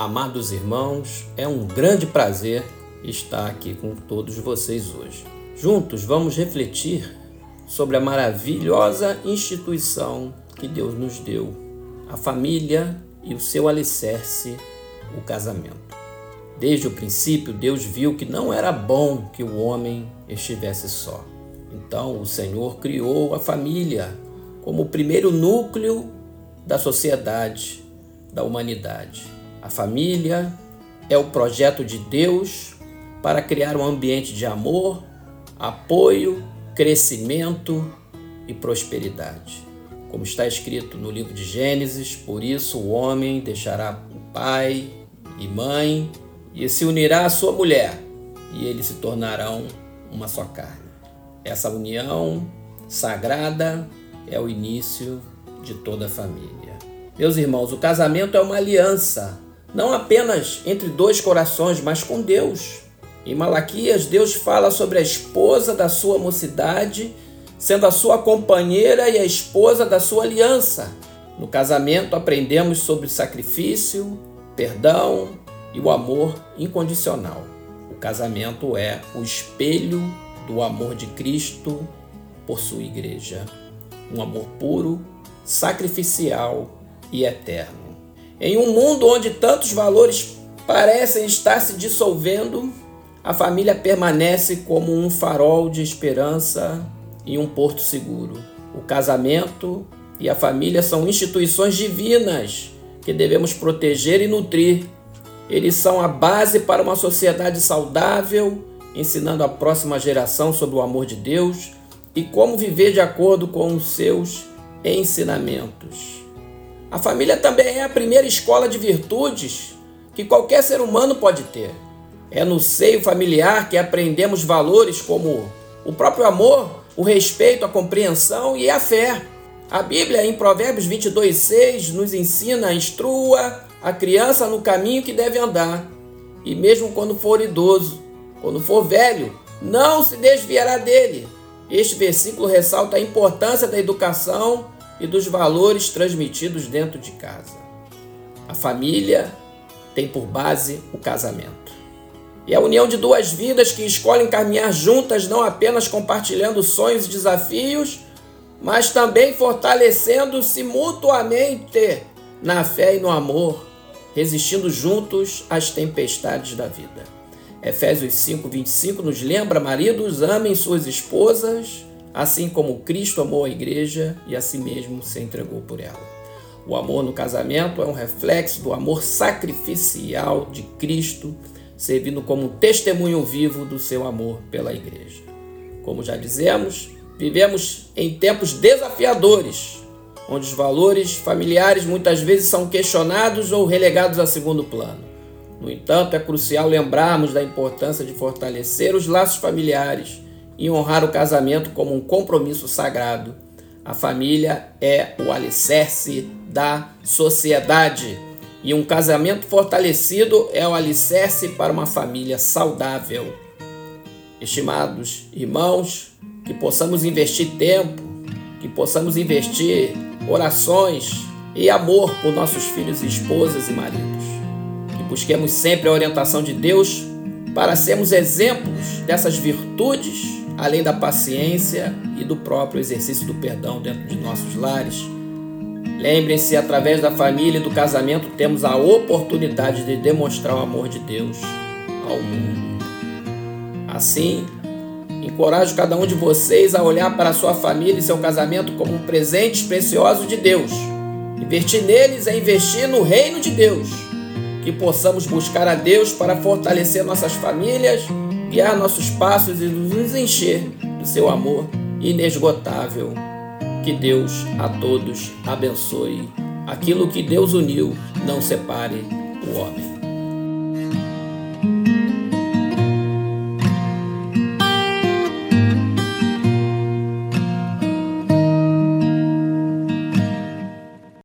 Amados irmãos, é um grande prazer estar aqui com todos vocês hoje. Juntos vamos refletir sobre a maravilhosa instituição que Deus nos deu, a família e o seu alicerce, o casamento. Desde o princípio, Deus viu que não era bom que o homem estivesse só. Então, o Senhor criou a família como o primeiro núcleo da sociedade, da humanidade. A família é o projeto de Deus para criar um ambiente de amor, apoio, crescimento e prosperidade. Como está escrito no livro de Gênesis, por isso o homem deixará o pai e mãe e se unirá à sua mulher, e eles se tornarão uma só carne. Essa união sagrada é o início de toda a família. Meus irmãos, o casamento é uma aliança não apenas entre dois corações, mas com Deus. Em Malaquias, Deus fala sobre a esposa da sua mocidade, sendo a sua companheira e a esposa da sua aliança. No casamento, aprendemos sobre sacrifício, perdão e o amor incondicional. O casamento é o espelho do amor de Cristo por sua igreja. Um amor puro, sacrificial e eterno. Em um mundo onde tantos valores parecem estar se dissolvendo, a família permanece como um farol de esperança e um porto seguro. O casamento e a família são instituições divinas que devemos proteger e nutrir. Eles são a base para uma sociedade saudável, ensinando a próxima geração sobre o amor de Deus e como viver de acordo com os seus ensinamentos. A família também é a primeira escola de virtudes que qualquer ser humano pode ter. É no seio familiar que aprendemos valores como o próprio amor, o respeito, a compreensão e a fé. A Bíblia, em Provérbios 22,6, nos ensina: instrua a criança no caminho que deve andar, e mesmo quando for idoso, quando for velho, não se desviará dele. Este versículo ressalta a importância da educação e dos valores transmitidos dentro de casa. A família tem por base o casamento. E a união de duas vidas que escolhem caminhar juntas, não apenas compartilhando sonhos e desafios, mas também fortalecendo-se mutuamente na fé e no amor, resistindo juntos às tempestades da vida. Efésios 5:25 nos lembra: maridos, amem suas esposas assim como Cristo amou a igreja e a si mesmo se entregou por ela. O amor no casamento é um reflexo do amor sacrificial de Cristo, servindo como testemunho vivo do seu amor pela igreja. Como já dizemos, vivemos em tempos desafiadores, onde os valores familiares muitas vezes são questionados ou relegados a segundo plano. No entanto, é crucial lembrarmos da importância de fortalecer os laços familiares e honrar o casamento como um compromisso sagrado. A família é o alicerce da sociedade e um casamento fortalecido é o alicerce para uma família saudável. Estimados irmãos, que possamos investir tempo, que possamos investir orações e amor por nossos filhos esposas e maridos. Que busquemos sempre a orientação de Deus para sermos exemplos dessas virtudes além da paciência e do próprio exercício do perdão dentro de nossos lares. Lembrem-se, através da família e do casamento, temos a oportunidade de demonstrar o amor de Deus ao mundo. Assim, encorajo cada um de vocês a olhar para sua família e seu casamento como um presente precioso de Deus. Investir neles é investir no reino de Deus. Que possamos buscar a Deus para fortalecer nossas famílias guiar nossos passos e nos encher do seu amor inesgotável. Que Deus a todos abençoe. Aquilo que Deus uniu, não separe o homem.